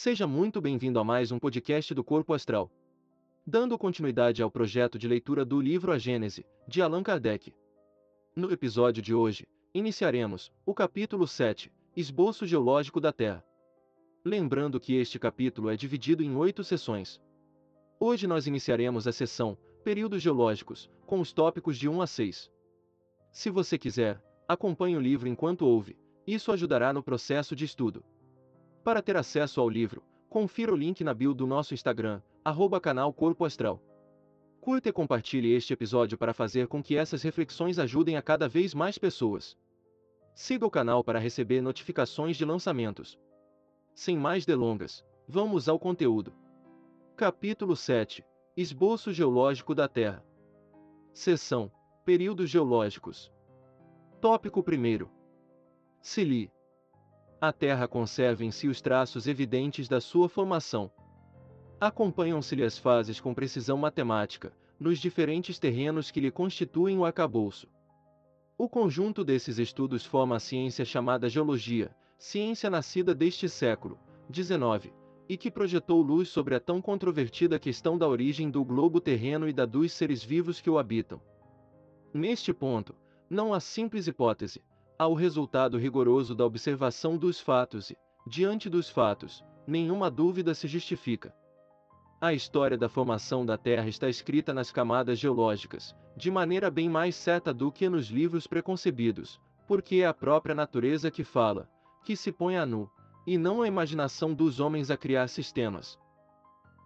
Seja muito bem-vindo a mais um podcast do Corpo Astral. Dando continuidade ao projeto de leitura do livro A Gênese, de Allan Kardec. No episódio de hoje, iniciaremos o capítulo 7, Esboço Geológico da Terra. Lembrando que este capítulo é dividido em oito sessões. Hoje nós iniciaremos a sessão Períodos Geológicos, com os tópicos de 1 a 6. Se você quiser, acompanhe o livro enquanto ouve, isso ajudará no processo de estudo. Para ter acesso ao livro, confira o link na bio do nosso Instagram, arroba canal Corpo Astral. Curta e compartilhe este episódio para fazer com que essas reflexões ajudem a cada vez mais pessoas. Siga o canal para receber notificações de lançamentos. Sem mais delongas, vamos ao conteúdo. Capítulo 7 Esboço Geológico da Terra. Seção Períodos Geológicos. Tópico 1 Se li. A Terra conserva em si os traços evidentes da sua formação. Acompanham-se-lhe as fases com precisão matemática, nos diferentes terrenos que lhe constituem o acabouço. O conjunto desses estudos forma a ciência chamada geologia, ciência nascida deste século XIX, e que projetou luz sobre a tão controvertida questão da origem do globo terreno e da dos seres vivos que o habitam. Neste ponto, não há simples hipótese, há o resultado rigoroso da observação dos fatos e, diante dos fatos, nenhuma dúvida se justifica. A história da formação da Terra está escrita nas camadas geológicas, de maneira bem mais certa do que nos livros preconcebidos, porque é a própria natureza que fala, que se põe a nu, e não a imaginação dos homens a criar sistemas.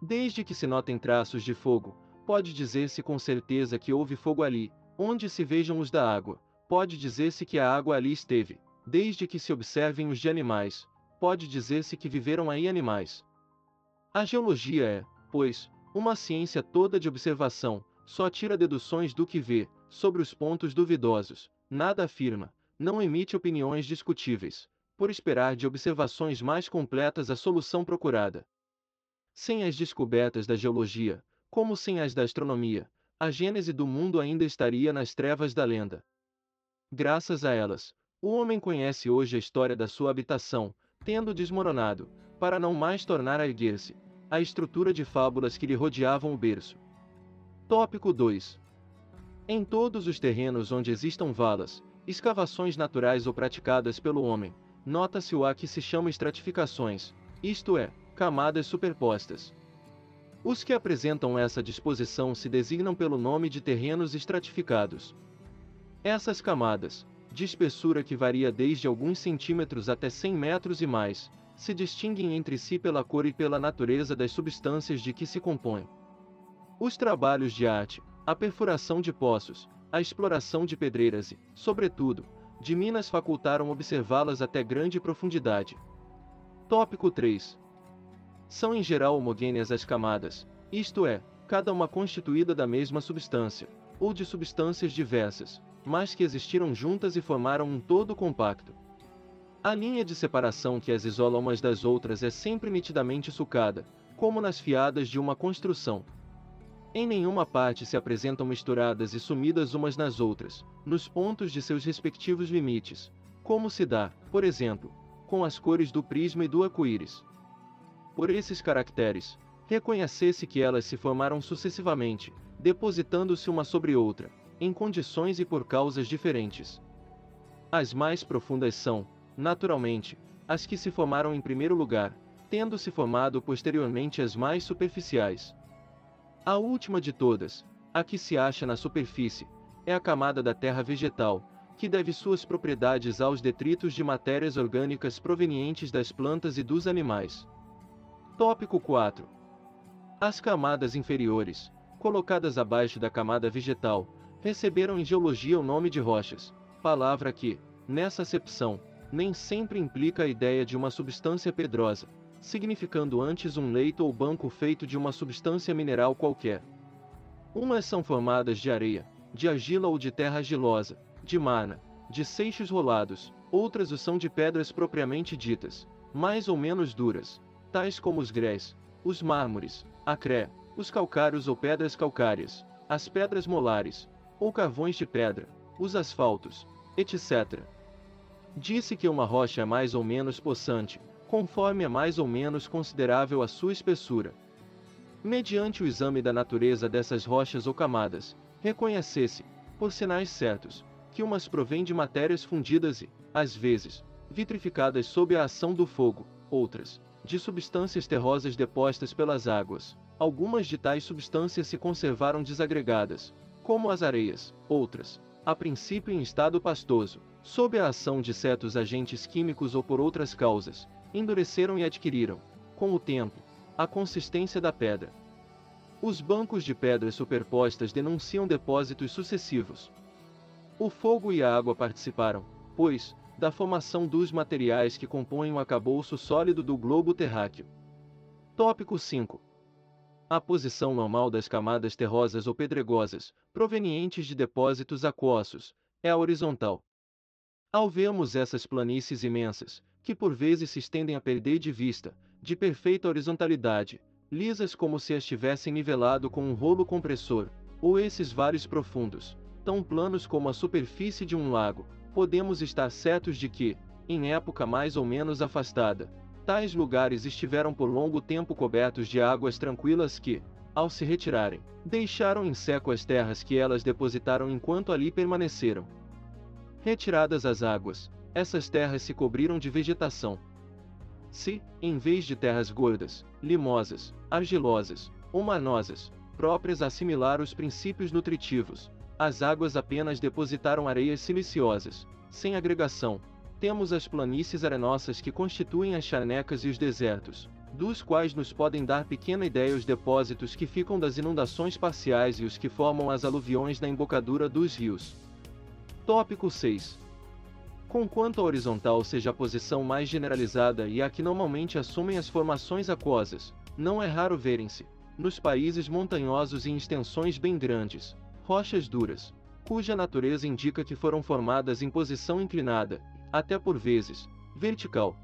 Desde que se notem traços de fogo, pode dizer-se com certeza que houve fogo ali, onde se vejam os da água, pode dizer-se que a água ali esteve, desde que se observem os de animais, pode dizer-se que viveram aí animais. A geologia é, pois, uma ciência toda de observação, só tira deduções do que vê, sobre os pontos duvidosos, nada afirma, não emite opiniões discutíveis, por esperar de observações mais completas a solução procurada. Sem as descobertas da geologia, como sem as da astronomia, a gênese do mundo ainda estaria nas trevas da lenda. Graças a elas, o homem conhece hoje a história da sua habitação, tendo desmoronado, para não mais tornar a erguer-se, a estrutura de fábulas que lhe rodeavam o berço. Tópico 2. Em todos os terrenos onde existam valas, escavações naturais ou praticadas pelo homem, nota-se o a que se chama estratificações, isto é, camadas superpostas. Os que apresentam essa disposição se designam pelo nome de terrenos estratificados. Essas camadas, de espessura que varia desde alguns centímetros até 100 metros e mais, se distinguem entre si pela cor e pela natureza das substâncias de que se compõem. Os trabalhos de arte, a perfuração de poços, a exploração de pedreiras e, sobretudo, de minas facultaram observá-las até grande profundidade. Tópico 3. São em geral homogêneas as camadas, isto é, cada uma constituída da mesma substância, ou de substâncias diversas, mas que existiram juntas e formaram um todo compacto. A linha de separação que as isola umas das outras é sempre nitidamente sucada, como nas fiadas de uma construção. Em nenhuma parte se apresentam misturadas e sumidas umas nas outras, nos pontos de seus respectivos limites, como se dá, por exemplo, com as cores do prisma e do arco-íris. Por esses caracteres, reconhecesse que elas se formaram sucessivamente, depositando-se uma sobre outra, em condições e por causas diferentes. As mais profundas são, naturalmente, as que se formaram em primeiro lugar, tendo se formado posteriormente as mais superficiais. A última de todas, a que se acha na superfície, é a camada da terra vegetal, que deve suas propriedades aos detritos de matérias orgânicas provenientes das plantas e dos animais. Tópico 4. As camadas inferiores, colocadas abaixo da camada vegetal, receberam em geologia o nome de rochas, palavra que, nessa acepção, nem sempre implica a ideia de uma substância pedrosa, significando antes um leito ou banco feito de uma substância mineral qualquer. Umas são formadas de areia, de argila ou de terra argilosa, de marna, de seixos rolados, outras o são de pedras propriamente ditas, mais ou menos duras, tais como os grés, os mármores, a cré, os calcários ou pedras calcárias, as pedras molares, ou carvões de pedra, os asfaltos, etc. Disse que uma rocha é mais ou menos possante, conforme é mais ou menos considerável a sua espessura. Mediante o exame da natureza dessas rochas ou camadas, reconhecesse, por sinais certos, que umas provêm de matérias fundidas e, às vezes, vitrificadas sob a ação do fogo, outras, de substâncias terrosas depostas pelas águas. Algumas de tais substâncias se conservaram desagregadas, como as areias, outras, a princípio em estado pastoso, sob a ação de certos agentes químicos ou por outras causas, endureceram e adquiriram, com o tempo, a consistência da pedra. Os bancos de pedras superpostas denunciam depósitos sucessivos. O fogo e a água participaram, pois, da formação dos materiais que compõem o acabouço sólido do globo terráqueo. Tópico 5. A posição normal das camadas terrosas ou pedregosas, provenientes de depósitos aquosos, é a horizontal. Ao vermos essas planícies imensas, que por vezes se estendem a perder de vista, de perfeita horizontalidade, lisas como se as tivessem nivelado com um rolo compressor, ou esses vales profundos, tão planos como a superfície de um lago, podemos estar certos de que, em época mais ou menos afastada, tais lugares estiveram por longo tempo cobertos de águas tranquilas que, ao se retirarem, deixaram em seco as terras que elas depositaram enquanto ali permaneceram. Retiradas as águas, essas terras se cobriram de vegetação. Se, em vez de terras gordas, limosas, argilosas ou manosas, próprias a assimilar os princípios nutritivos, as águas apenas depositaram areias siliciosas, sem agregação. Temos as planícies arenosas que constituem as charnecas e os desertos, dos quais nos podem dar pequena ideia os depósitos que ficam das inundações parciais e os que formam as aluviões na embocadura dos rios. Tópico 6. Conquanto a horizontal seja a posição mais generalizada e a que normalmente assumem as formações aquosas, não é raro verem-se, nos países montanhosos e em extensões bem grandes, rochas duras, cuja natureza indica que foram formadas em posição inclinada, até por vezes, vertical.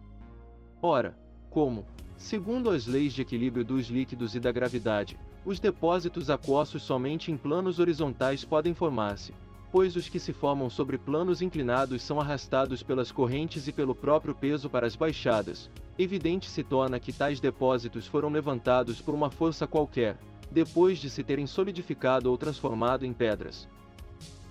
Ora, como, segundo as leis de equilíbrio dos líquidos e da gravidade, os depósitos aquosos somente em planos horizontais podem formar-se, pois os que se formam sobre planos inclinados são arrastados pelas correntes e pelo próprio peso para as baixadas, evidente se torna que tais depósitos foram levantados por uma força qualquer, depois de se terem solidificado ou transformado em pedras.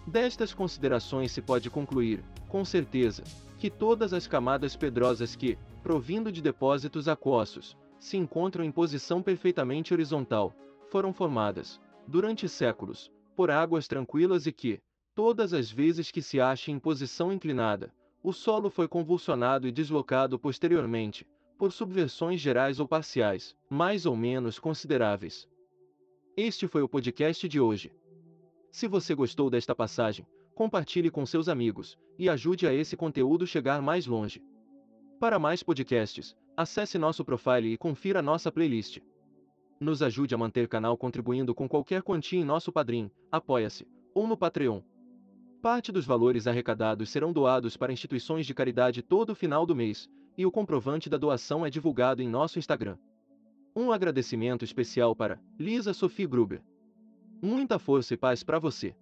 Destas considerações se pode concluir, com certeza, que todas as camadas pedrosas que, provindo de depósitos aquosos, se encontram em posição perfeitamente horizontal, foram formadas, durante séculos, por águas tranquilas e que, todas as vezes que se acha em posição inclinada, o solo foi convulsionado e deslocado posteriormente, por subversões gerais ou parciais, mais ou menos consideráveis. Este foi o podcast de hoje. Se você gostou desta passagem, compartilhe com seus amigos e ajude a esse conteúdo chegar mais longe. Para mais podcasts, acesse nosso profile e confira nossa playlist. Nos ajude a manter o canal contribuindo com qualquer quantia em nosso Padrim, Apoia-se ou no Patreon. Parte dos valores arrecadados serão doados para instituições de caridade todo final do mês, e o comprovante da doação é divulgado em nosso Instagram. Um agradecimento especial para Lisa Sophie Gruber. Muita força e paz para você.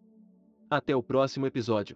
Até o próximo episódio.